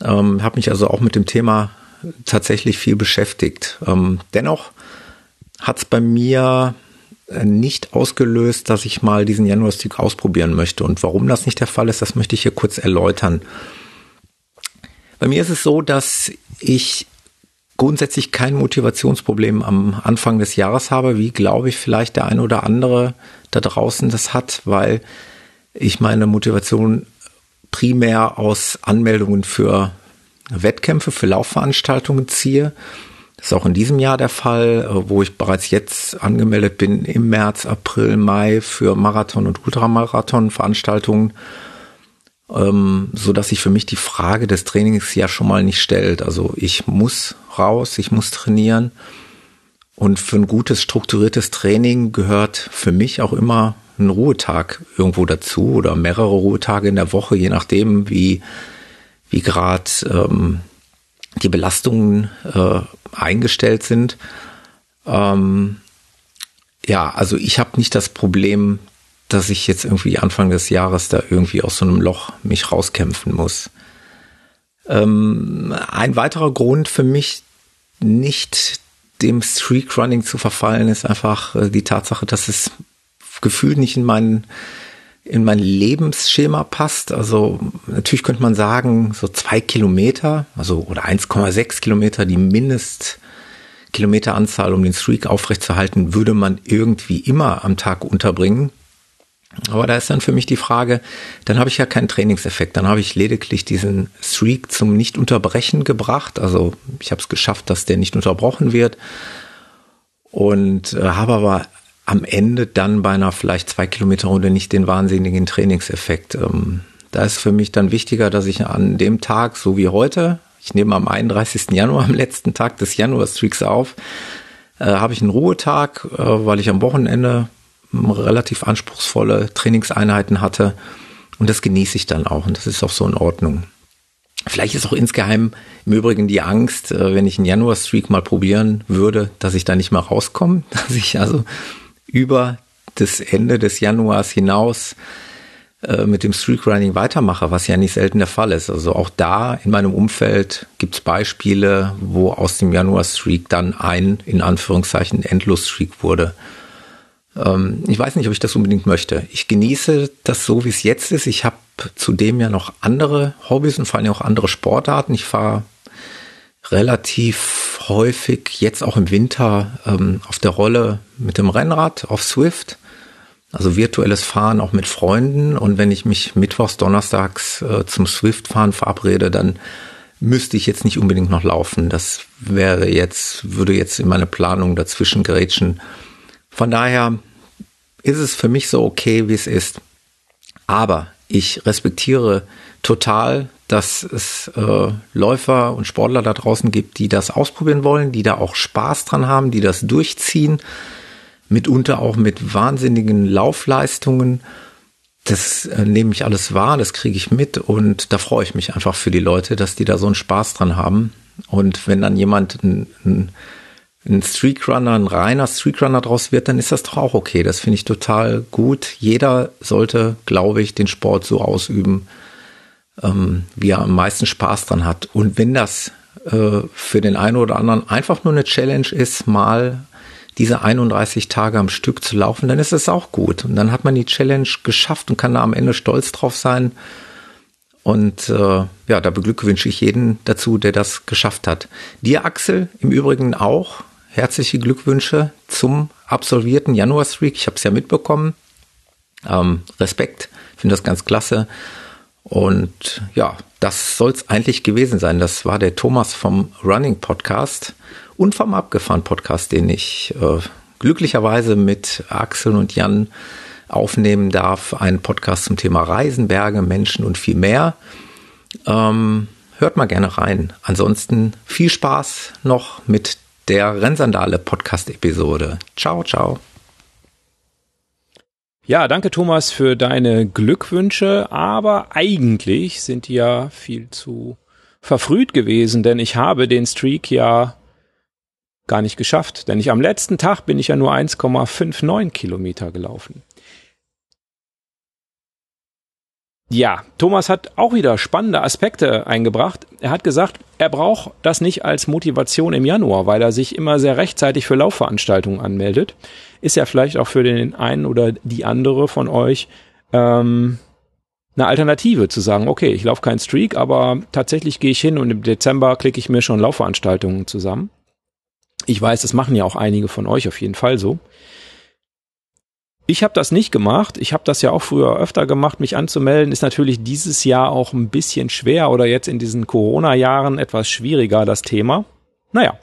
Speaker 6: Ähm, habe mich also auch mit dem Thema tatsächlich viel beschäftigt. Ähm, dennoch hat es bei mir äh, nicht ausgelöst, dass ich mal diesen Januar-Streak ausprobieren möchte. Und warum das nicht der Fall ist, das möchte ich hier kurz erläutern. Bei mir ist es so, dass ich grundsätzlich kein Motivationsproblem am Anfang des Jahres habe, wie glaube ich vielleicht der eine oder andere da draußen das hat, weil ich meine Motivation primär aus Anmeldungen für Wettkämpfe, für Laufveranstaltungen ziehe. Das ist auch in diesem Jahr der Fall, äh, wo ich bereits jetzt angemeldet bin im März, April, Mai für Marathon und Ultramarathon Veranstaltungen, ähm, so dass sich für mich die Frage des Trainings ja schon mal nicht stellt. Also ich muss raus, ich muss trainieren und für ein gutes strukturiertes Training gehört für mich auch immer ein Ruhetag irgendwo dazu oder mehrere Ruhetage in der Woche, je nachdem, wie, wie gerade ähm, die Belastungen äh, eingestellt sind. Ähm, ja, also ich habe nicht das Problem, dass ich jetzt irgendwie Anfang des Jahres da irgendwie aus so einem Loch mich rauskämpfen muss. Ähm, ein weiterer Grund für mich, nicht dem Streak-Running zu verfallen, ist einfach äh, die Tatsache, dass es gefühlt nicht in meinen in mein Lebensschema passt. Also natürlich könnte man sagen, so zwei Kilometer, also oder 1,6 Kilometer, die Mindestkilometeranzahl, um den Streak aufrechtzuerhalten, würde man irgendwie immer am Tag unterbringen. Aber da ist dann für mich die Frage, dann habe ich ja keinen Trainingseffekt, dann habe ich lediglich diesen Streak zum Nicht-Unterbrechen gebracht. Also ich habe es geschafft, dass der nicht unterbrochen wird und äh, habe aber am Ende dann bei einer vielleicht zwei Kilometer Runde nicht den wahnsinnigen Trainingseffekt. Ähm, da ist für mich dann wichtiger, dass ich an dem Tag, so wie heute, ich nehme am 31. Januar, am letzten Tag des Januar-Streaks auf, äh, habe ich einen Ruhetag, äh, weil ich am Wochenende relativ anspruchsvolle Trainingseinheiten hatte. Und das genieße ich dann auch. Und das ist auch so in Ordnung. Vielleicht ist auch insgeheim im Übrigen die Angst, äh, wenn ich einen Januar-Streak mal probieren würde, dass ich da nicht mehr rauskomme, dass ich also über das Ende des Januars hinaus äh, mit dem Streakrunning weitermache, was ja nicht selten der Fall ist. Also auch da in meinem Umfeld gibt es Beispiele, wo aus dem Januar-Streak dann ein, in Anführungszeichen, Endlos-Streak wurde. Ähm, ich weiß nicht, ob ich das unbedingt möchte. Ich genieße das so, wie es jetzt ist. Ich habe zudem ja noch andere Hobbys und vor allem auch andere Sportarten. Ich fahre relativ häufig, jetzt auch im Winter, ähm, auf der Rolle mit dem Rennrad auf Swift. Also virtuelles Fahren auch mit Freunden. Und wenn ich mich mittwochs, donnerstags äh, zum Swift-Fahren verabrede, dann müsste ich jetzt nicht unbedingt noch laufen. Das wäre jetzt, würde jetzt in meine Planung dazwischen gerätschen. Von daher ist es für mich so okay, wie es ist. Aber ich respektiere total dass es äh, Läufer und Sportler da draußen gibt, die das ausprobieren wollen, die da auch Spaß dran haben, die das durchziehen, mitunter auch mit wahnsinnigen Laufleistungen. Das äh, nehme ich alles wahr, das kriege ich mit und da freue ich mich einfach für die Leute, dass die da so einen Spaß dran haben. Und wenn dann jemand ein, ein, ein Streakrunner, ein reiner Streakrunner draus wird, dann ist das doch auch okay. Das finde ich total gut. Jeder sollte, glaube ich, den Sport so ausüben, ähm, wie er am meisten Spaß dran hat. Und wenn das äh, für den einen oder anderen einfach nur eine Challenge ist, mal diese 31 Tage am Stück zu laufen, dann ist es auch gut. Und dann hat man die Challenge geschafft und kann da am Ende stolz drauf sein. Und äh, ja, da beglückwünsche ich jeden dazu, der das geschafft hat. Dir, Axel, im Übrigen auch herzliche Glückwünsche zum absolvierten Januar-Streak. Ich habe es ja mitbekommen. Ähm, Respekt, finde das ganz klasse. Und ja, das soll es eigentlich gewesen sein. Das war der Thomas vom Running Podcast und vom Abgefahren Podcast, den ich äh, glücklicherweise mit Axel und Jan aufnehmen darf. Ein Podcast zum Thema Reisen, Berge, Menschen und viel mehr. Ähm, hört mal gerne rein. Ansonsten viel Spaß noch mit der Rennsandale Podcast Episode. Ciao, ciao.
Speaker 1: Ja, danke Thomas für deine Glückwünsche, aber eigentlich sind die ja viel zu verfrüht gewesen, denn ich habe den Streak ja gar nicht geschafft, denn ich am letzten Tag bin ich ja nur 1,59 Kilometer gelaufen. Ja, Thomas hat auch wieder spannende Aspekte eingebracht. Er hat gesagt, er braucht das nicht als Motivation im Januar, weil er sich immer sehr rechtzeitig für Laufveranstaltungen anmeldet. Ist ja vielleicht auch für den einen oder die andere von euch ähm, eine Alternative zu sagen, okay, ich laufe keinen Streak, aber tatsächlich gehe ich hin und im Dezember klicke ich mir schon Laufveranstaltungen zusammen. Ich weiß, das machen ja auch einige von euch auf jeden Fall so. Ich habe das nicht gemacht. Ich habe das ja auch früher öfter gemacht, mich anzumelden. Ist natürlich dieses Jahr auch ein bisschen schwer oder jetzt in diesen Corona-Jahren etwas schwieriger, das Thema. Naja,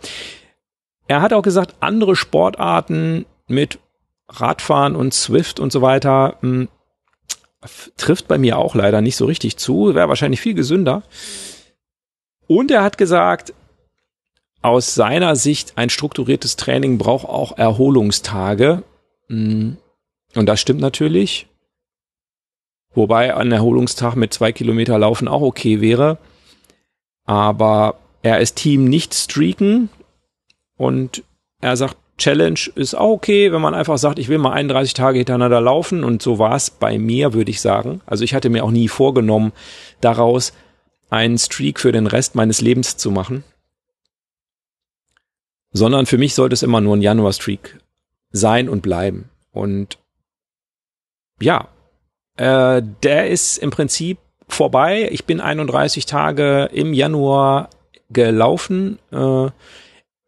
Speaker 1: er hat auch gesagt, andere Sportarten mit Radfahren und Swift und so weiter mh, hm, trifft bei mir auch leider nicht so richtig zu, wäre wahrscheinlich viel gesünder. Und er hat gesagt, aus seiner Sicht ein strukturiertes Training braucht auch Erholungstage. Hm, und das stimmt natürlich. Wobei ein Erholungstag mit zwei Kilometer Laufen auch okay wäre. Aber er ist Team nicht streaken und er sagt, Challenge ist auch okay, wenn man einfach sagt, ich will mal 31 Tage hintereinander laufen und so war es bei mir, würde ich sagen. Also ich hatte mir auch nie vorgenommen, daraus einen Streak für den Rest meines Lebens zu machen. Sondern für mich sollte es immer nur ein Januar-Streak sein und bleiben. Und ja, äh, der ist im Prinzip vorbei. Ich bin 31 Tage im Januar gelaufen. Äh,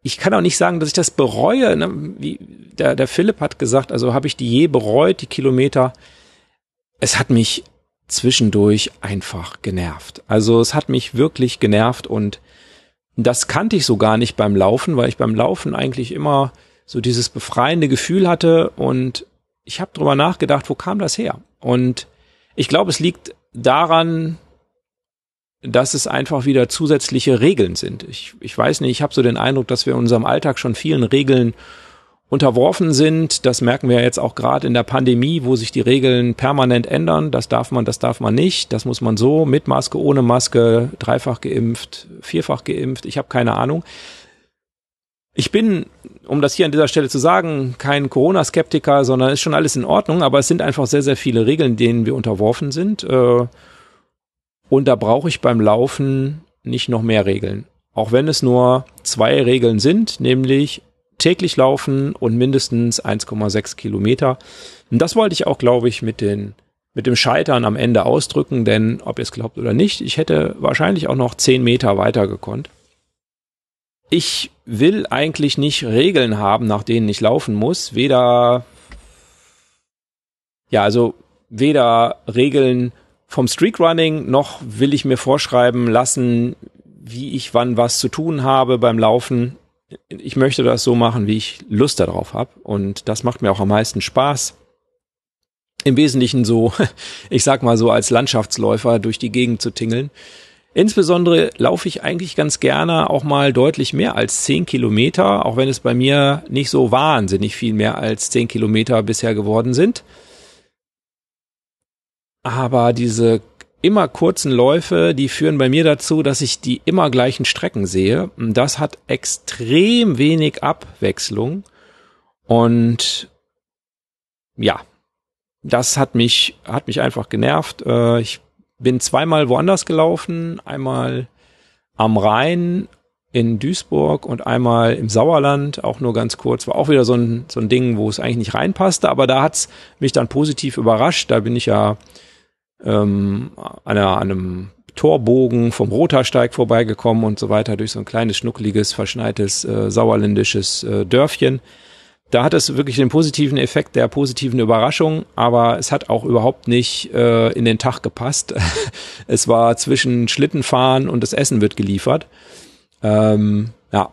Speaker 1: ich kann auch nicht sagen, dass ich das bereue. Ne? Wie der, der Philipp hat gesagt, also habe ich die je bereut, die Kilometer. Es hat mich zwischendurch einfach genervt. Also es hat mich wirklich genervt und das kannte ich so gar nicht beim Laufen, weil ich beim Laufen eigentlich immer so dieses befreiende Gefühl hatte und ich habe drüber nachgedacht, wo kam das her? Und ich glaube, es liegt daran, dass es einfach wieder zusätzliche Regeln sind. Ich, ich weiß nicht, ich habe so den Eindruck, dass wir in unserem Alltag schon vielen Regeln unterworfen sind. Das merken wir jetzt auch gerade in der Pandemie, wo sich die Regeln permanent ändern. Das darf man, das darf man nicht. Das muss man so mit Maske, ohne Maske, dreifach geimpft, vierfach geimpft. Ich habe keine Ahnung. Ich bin, um das hier an dieser Stelle zu sagen, kein Corona-Skeptiker, sondern ist schon alles in Ordnung, aber es sind einfach sehr, sehr viele Regeln, denen wir unterworfen sind. Äh, und da brauche ich beim Laufen nicht noch mehr Regeln. Auch wenn es nur zwei Regeln sind, nämlich täglich laufen und mindestens 1,6 Kilometer. Und das wollte ich auch, glaube ich, mit den mit dem Scheitern am Ende ausdrücken, denn ob ihr es glaubt oder nicht, ich hätte wahrscheinlich auch noch 10 Meter weiter gekonnt ich will eigentlich nicht Regeln haben, nach denen ich laufen muss. Weder, ja, also weder Regeln vom Streakrunning noch will ich mir vorschreiben lassen, wie ich wann was zu tun habe beim Laufen. Ich möchte das so machen, wie ich Lust darauf habe. Und das macht mir auch am meisten Spaß. Im Wesentlichen so, ich sag mal so, als Landschaftsläufer durch die Gegend zu tingeln. Insbesondere laufe ich eigentlich ganz gerne auch mal deutlich mehr als zehn Kilometer, auch wenn es bei mir nicht so wahnsinnig viel mehr als zehn Kilometer bisher geworden sind. Aber diese immer kurzen Läufe, die führen bei mir dazu, dass ich die immer gleichen Strecken sehe. Das hat extrem wenig Abwechslung. Und ja, das hat mich, hat mich einfach genervt. Äh, ich bin zweimal woanders gelaufen, einmal am Rhein in Duisburg und einmal im Sauerland, auch nur ganz kurz. War auch wieder so ein, so ein Ding, wo es eigentlich nicht reinpasste, aber da hat's mich dann positiv überrascht. Da bin ich ja ähm, an, einer, an einem Torbogen vom Rotersteig vorbeigekommen und so weiter durch so ein kleines, schnuckeliges, verschneites äh, sauerländisches äh, Dörfchen da hat es wirklich den positiven Effekt der positiven Überraschung, aber es hat auch überhaupt nicht äh, in den Tag gepasst. es war zwischen Schlittenfahren und das Essen wird geliefert. Ähm, ja,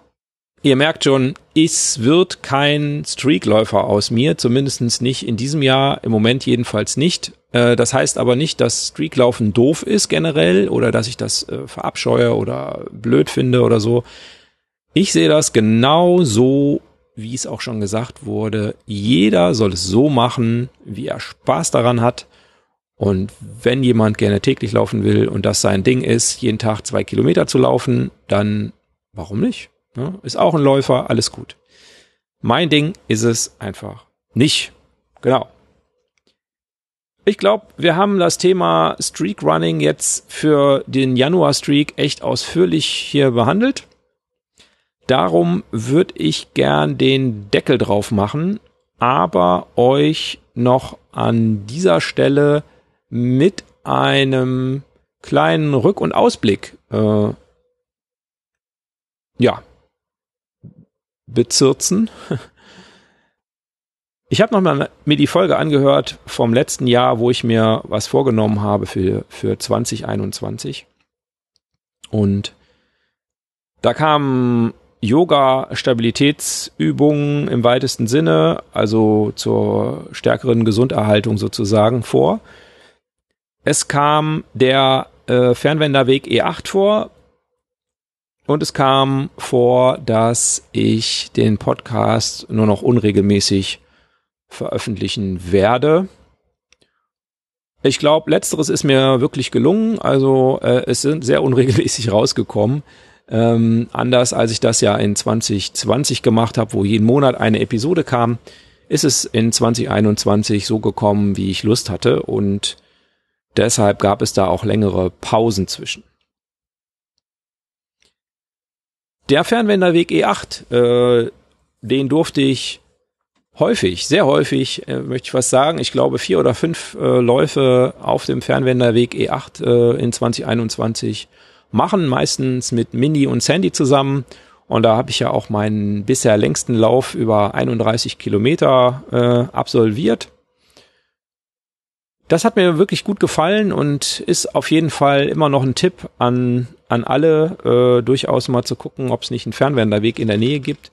Speaker 1: ihr merkt schon, es wird kein Streakläufer aus mir, zumindest nicht in diesem Jahr, im Moment jedenfalls nicht. Äh, das heißt aber nicht, dass Streaklaufen doof ist generell oder dass ich das äh, verabscheue oder blöd finde oder so. Ich sehe das genau so wie es auch schon gesagt wurde, jeder soll es so machen, wie er Spaß daran hat. Und wenn jemand gerne täglich laufen will und das sein Ding ist, jeden Tag zwei Kilometer zu laufen, dann warum nicht? Ja, ist auch ein Läufer, alles gut. Mein Ding ist es einfach nicht. Genau. Ich glaube, wir haben das Thema Streak Running jetzt für den Januar Streak echt ausführlich hier behandelt. Darum würde ich gern den Deckel drauf machen, aber euch noch an dieser Stelle mit einem kleinen Rück- und Ausblick äh, ja bezirzen. Ich habe nochmal mir die Folge angehört vom letzten Jahr, wo ich mir was vorgenommen habe für, für 2021. Und da kamen Yoga-Stabilitätsübungen im weitesten Sinne, also zur stärkeren Gesunderhaltung sozusagen vor. Es kam der äh, Fernwenderweg E8 vor und es kam vor, dass ich den Podcast nur noch unregelmäßig veröffentlichen werde. Ich glaube, letzteres ist mir wirklich gelungen. Also äh, es sind sehr unregelmäßig rausgekommen. Ähm, anders als ich das ja in 2020 gemacht habe, wo jeden Monat eine Episode kam, ist es in 2021 so gekommen, wie ich Lust hatte und deshalb gab es da auch längere Pausen zwischen. Der Fernwenderweg E8, äh, den durfte ich häufig, sehr häufig, äh, möchte ich was sagen. Ich glaube vier oder fünf äh, Läufe auf dem Fernwenderweg E8 äh, in 2021 machen, meistens mit Mindy und Sandy zusammen. Und da habe ich ja auch meinen bisher längsten Lauf über 31 Kilometer äh, absolviert. Das hat mir wirklich gut gefallen und ist auf jeden Fall immer noch ein Tipp an, an alle, äh, durchaus mal zu gucken, ob es nicht einen Fernwenderweg in der Nähe gibt,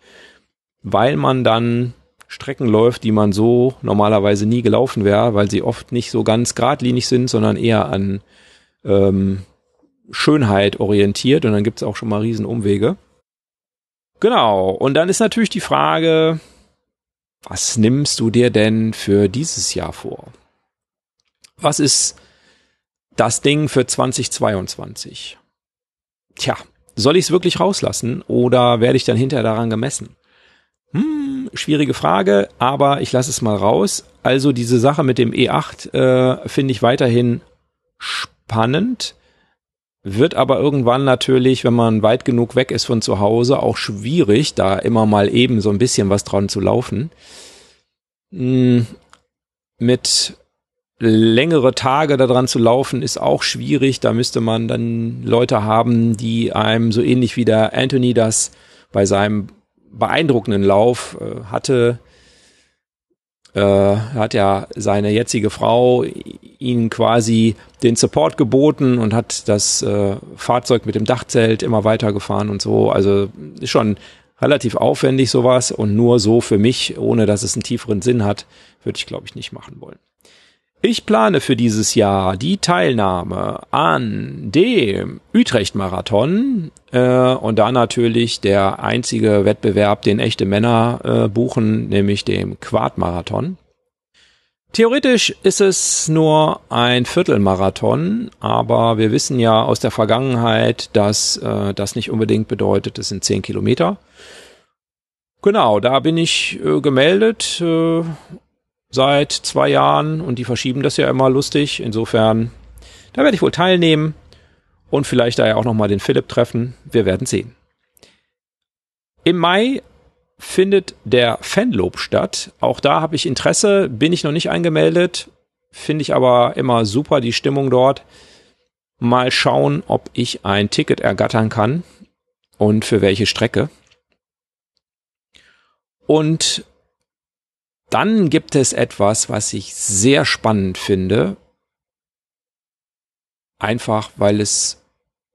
Speaker 1: weil man dann Strecken läuft, die man so normalerweise nie gelaufen wäre, weil sie oft nicht so ganz geradlinig sind, sondern eher an ähm, Schönheit orientiert und dann gibt es auch schon mal Riesenumwege. Genau, und dann ist natürlich die Frage, was nimmst du dir denn für dieses Jahr vor? Was ist das Ding für 2022? Tja, soll ich es wirklich rauslassen oder werde ich dann hinterher daran gemessen? Hm, schwierige Frage, aber ich lasse es mal raus. Also diese Sache mit dem E8 äh, finde ich weiterhin spannend, wird aber irgendwann natürlich, wenn man weit genug weg ist von zu Hause, auch schwierig, da immer mal eben so ein bisschen was dran zu laufen. Hm, mit längere Tage daran zu laufen ist auch schwierig. Da müsste man dann Leute haben, die einem so ähnlich wie der Anthony das bei seinem beeindruckenden Lauf äh, hatte. Äh, hat ja seine jetzige Frau ihnen quasi den Support geboten und hat das äh, Fahrzeug mit dem Dachzelt immer weitergefahren und so. Also ist schon relativ aufwendig sowas und nur so für mich, ohne dass es einen tieferen Sinn hat, würde ich glaube ich nicht machen wollen. Ich plane für dieses Jahr die Teilnahme an dem Utrecht-Marathon äh, und da natürlich der einzige Wettbewerb, den echte Männer äh, buchen, nämlich dem Quad-Marathon. Theoretisch ist es nur ein Viertelmarathon, aber wir wissen ja aus der Vergangenheit, dass äh, das nicht unbedingt bedeutet, es sind zehn Kilometer. Genau, da bin ich äh, gemeldet äh, seit zwei Jahren und die verschieben das ja immer lustig. Insofern, da werde ich wohl teilnehmen und vielleicht da ja auch nochmal den Philipp treffen. Wir werden sehen. Im Mai findet der Fanlob statt. Auch da habe ich Interesse, bin ich noch nicht eingemeldet, finde ich aber immer super die Stimmung dort. Mal schauen, ob ich ein Ticket ergattern kann und für welche Strecke. Und dann gibt es etwas, was ich sehr spannend finde. Einfach, weil es,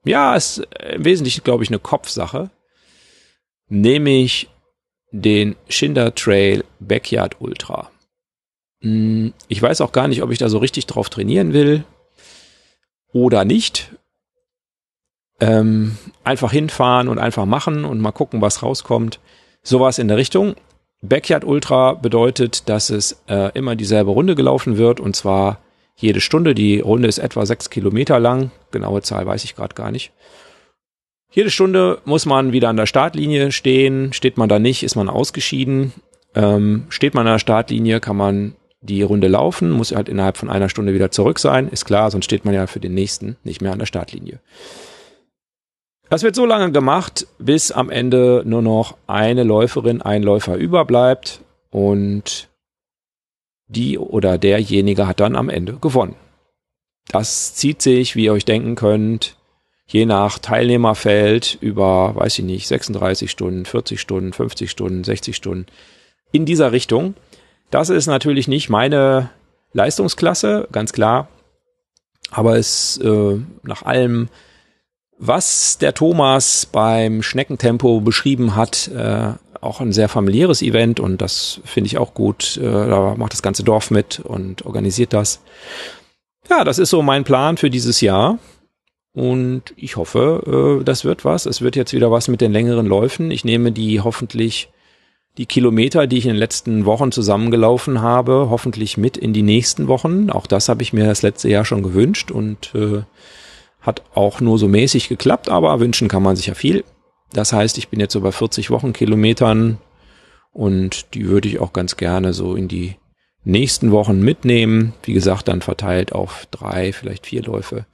Speaker 1: ja, es ist im Wesentlichen, glaube ich, eine Kopfsache. Nämlich den Schinder Trail Backyard Ultra. Hm, ich weiß auch gar nicht, ob ich da so richtig drauf trainieren will oder nicht. Ähm, einfach hinfahren und einfach machen und mal gucken, was rauskommt. Sowas in der Richtung. Backyard Ultra bedeutet, dass es äh, immer dieselbe Runde gelaufen wird und zwar jede Stunde. Die Runde ist etwa sechs Kilometer lang. Genaue Zahl weiß ich gerade gar nicht. Jede Stunde muss man wieder an der Startlinie stehen. Steht man da nicht, ist man ausgeschieden. Ähm, steht man an der Startlinie, kann man die Runde laufen, muss halt innerhalb von einer Stunde wieder zurück sein. Ist klar, sonst steht man ja für den nächsten nicht mehr an der Startlinie. Das wird so lange gemacht, bis am Ende nur noch eine Läuferin, ein Läufer überbleibt und die oder derjenige hat dann am Ende gewonnen. Das zieht sich, wie ihr euch denken könnt, je nach Teilnehmerfeld über, weiß ich nicht, 36 Stunden, 40 Stunden, 50 Stunden, 60 Stunden in dieser Richtung. Das ist natürlich nicht meine Leistungsklasse, ganz klar, aber es äh, nach allem Was der Thomas beim Schneckentempo beschrieben hat, äh, auch ein sehr familiäres Event und das finde ich auch gut. Äh, da macht das ganze Dorf mit und organisiert das. Ja, das ist so mein Plan für dieses Jahr. Und ich hoffe, äh, das wird was. Es wird jetzt wieder was mit den längeren Läufen. Ich nehme die hoffentlich die Kilometer, die ich in den letzten Wochen zusammengelaufen habe, hoffentlich mit in die nächsten Wochen. Auch das habe ich mir das letzte Jahr schon gewünscht und äh, hat auch nur so mäßig geklappt, aber wünschen kann man sich ja viel. Das heißt, ich bin jetzt so bei 40 Wochenkilometern und die würde ich auch ganz gerne so in die nächsten Wochen mitnehmen. Wie gesagt, dann verteilt auf drei, vielleicht vier Läufe.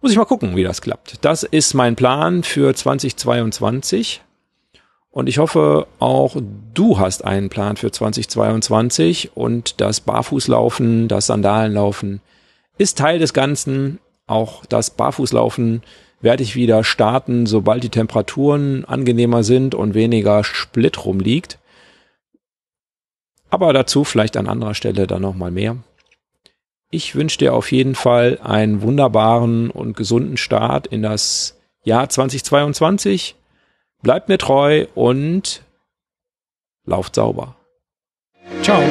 Speaker 1: Muss ich mal gucken, wie das klappt. Das ist mein Plan für 2022. Und ich hoffe, auch du hast einen Plan für 2022 und das Barfußlaufen, das Sandalenlaufen ist Teil des Ganzen. Auch das Barfußlaufen werde ich wieder starten, sobald die Temperaturen angenehmer sind und weniger Split rumliegt. Aber dazu vielleicht an anderer Stelle dann nochmal mehr. Ich wünsche dir auf jeden Fall einen wunderbaren und gesunden Start in das Jahr 2022. Bleibt mir treu und lauft sauber. Ciao.